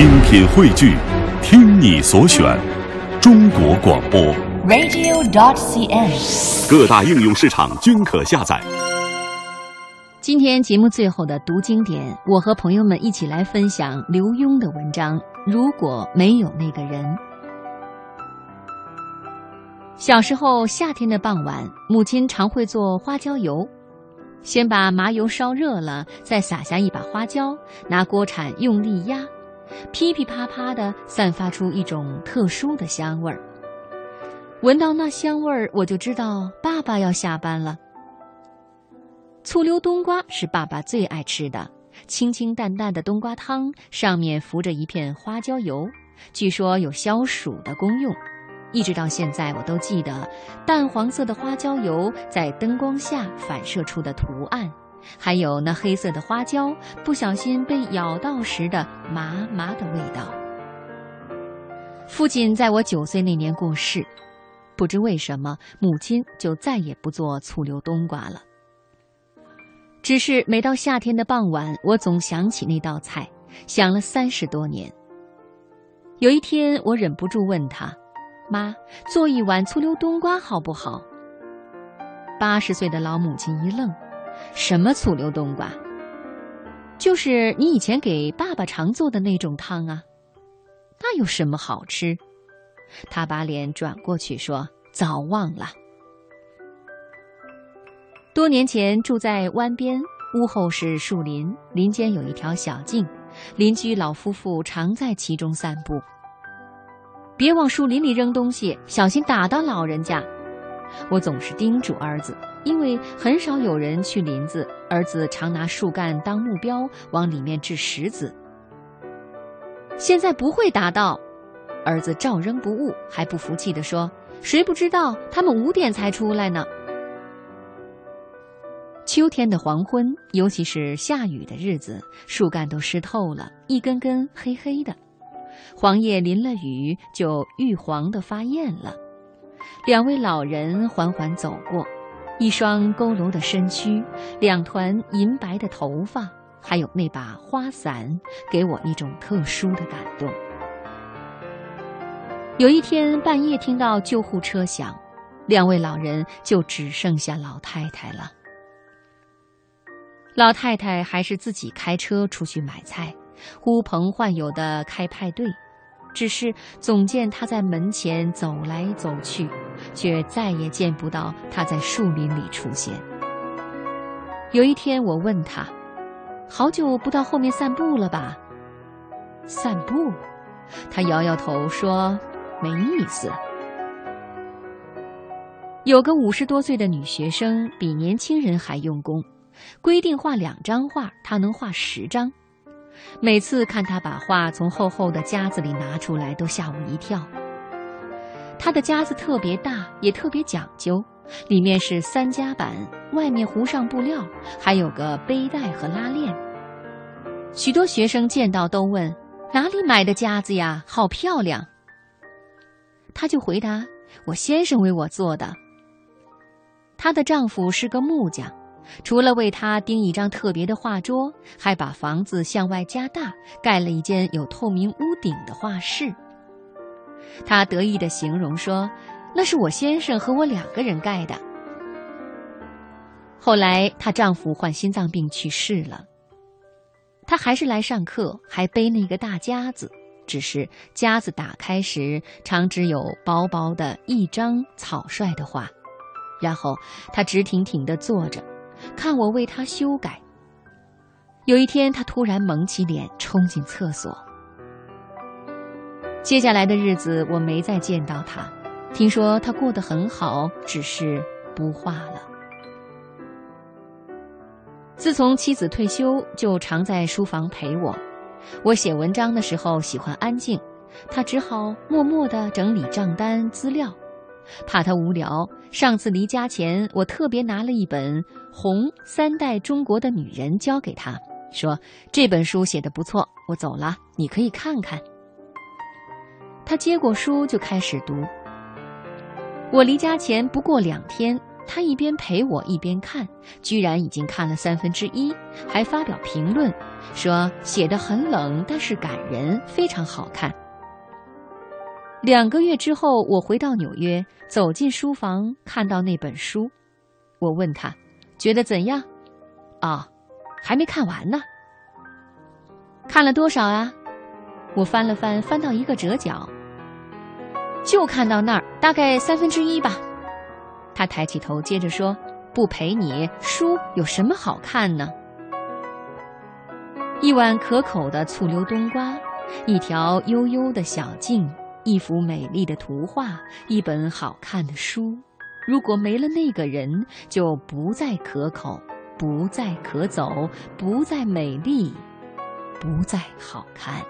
精品汇聚，听你所选，中国广播。radio.dot.cn，。各大应用市场均可下载。今天节目最后的读经典，我和朋友们一起来分享刘墉的文章《如果没有那个人》。小时候，夏天的傍晚，母亲常会做花椒油。先把麻油烧热了，再撒下一把花椒，拿锅铲用力压，噼噼啪啪的散发出一种特殊的香味儿。闻到那香味儿，我就知道爸爸要下班了。醋溜冬瓜是爸爸最爱吃的，清清淡淡的冬瓜汤，上面浮着一片花椒油，据说有消暑的功用。一直到现在，我都记得淡黄色的花椒油在灯光下反射出的图案，还有那黑色的花椒不小心被咬到时的麻麻的味道。父亲在我九岁那年过世，不知为什么，母亲就再也不做醋溜冬瓜了。只是每到夏天的傍晚，我总想起那道菜，想了三十多年。有一天，我忍不住问他。妈，做一碗醋溜冬瓜好不好？八十岁的老母亲一愣：“什么醋溜冬瓜？就是你以前给爸爸常做的那种汤啊。那有什么好吃？”他把脸转过去说：“早忘了。”多年前住在湾边，屋后是树林，林间有一条小径，邻居老夫妇常在其中散步。别往树林里扔东西，小心打到老人家。我总是叮嘱儿子，因为很少有人去林子，儿子常拿树干当目标，往里面掷石子。现在不会打到，儿子照扔不误，还不服气地说：“谁不知道他们五点才出来呢？”秋天的黄昏，尤其是下雨的日子，树干都湿透了，一根根黑黑的。黄叶淋了雨，就玉黄的发艳了。两位老人缓缓走过，一双佝偻的身躯，两团银白的头发，还有那把花伞，给我一种特殊的感动。有一天半夜听到救护车响，两位老人就只剩下老太太了。老太太还是自己开车出去买菜。呼朋唤友的开派对，只是总见他在门前走来走去，却再也见不到他在树林里出现。有一天，我问他：“好久不到后面散步了吧？”散步，他摇摇头说：“没意思。”有个五十多岁的女学生比年轻人还用功，规定画两张画，她能画十张。每次看他把画从厚厚的夹子里拿出来，都吓我一跳。他的夹子特别大，也特别讲究，里面是三夹板，外面糊上布料，还有个背带和拉链。许多学生见到都问：“哪里买的夹子呀？好漂亮！”他就回答：“我先生为我做的。”她的丈夫是个木匠。除了为他钉一张特别的画桌，还把房子向外加大，盖了一间有透明屋顶的画室。她得意地形容说：“那是我先生和我两个人盖的。”后来她丈夫患心脏病去世了，她还是来上课，还背那个大夹子，只是夹子打开时，常只有薄薄的一张草率的画。然后她直挺挺地坐着。看我为他修改。有一天，他突然蒙起脸，冲进厕所。接下来的日子，我没再见到他。听说他过得很好，只是不画了。自从妻子退休，就常在书房陪我。我写文章的时候喜欢安静，他只好默默地整理账单资料。怕他无聊，上次离家前，我特别拿了一本《红三代中国的女人》交给他，说这本书写得不错，我走了，你可以看看。他接过书就开始读。我离家前不过两天，他一边陪我一边看，居然已经看了三分之一，还发表评论，说写得很冷，但是感人，非常好看。两个月之后，我回到纽约，走进书房，看到那本书，我问他，觉得怎样？啊，还没看完呢。看了多少啊？我翻了翻，翻到一个折角，就看到那儿，大概三分之一吧。他抬起头，接着说：“不陪你，书有什么好看呢？”一碗可口的醋溜冬瓜，一条悠悠的小径，一幅美丽的图画，一本好看的书。如果没了那个人，就不再可口，不再可走，不再美丽，不再好看。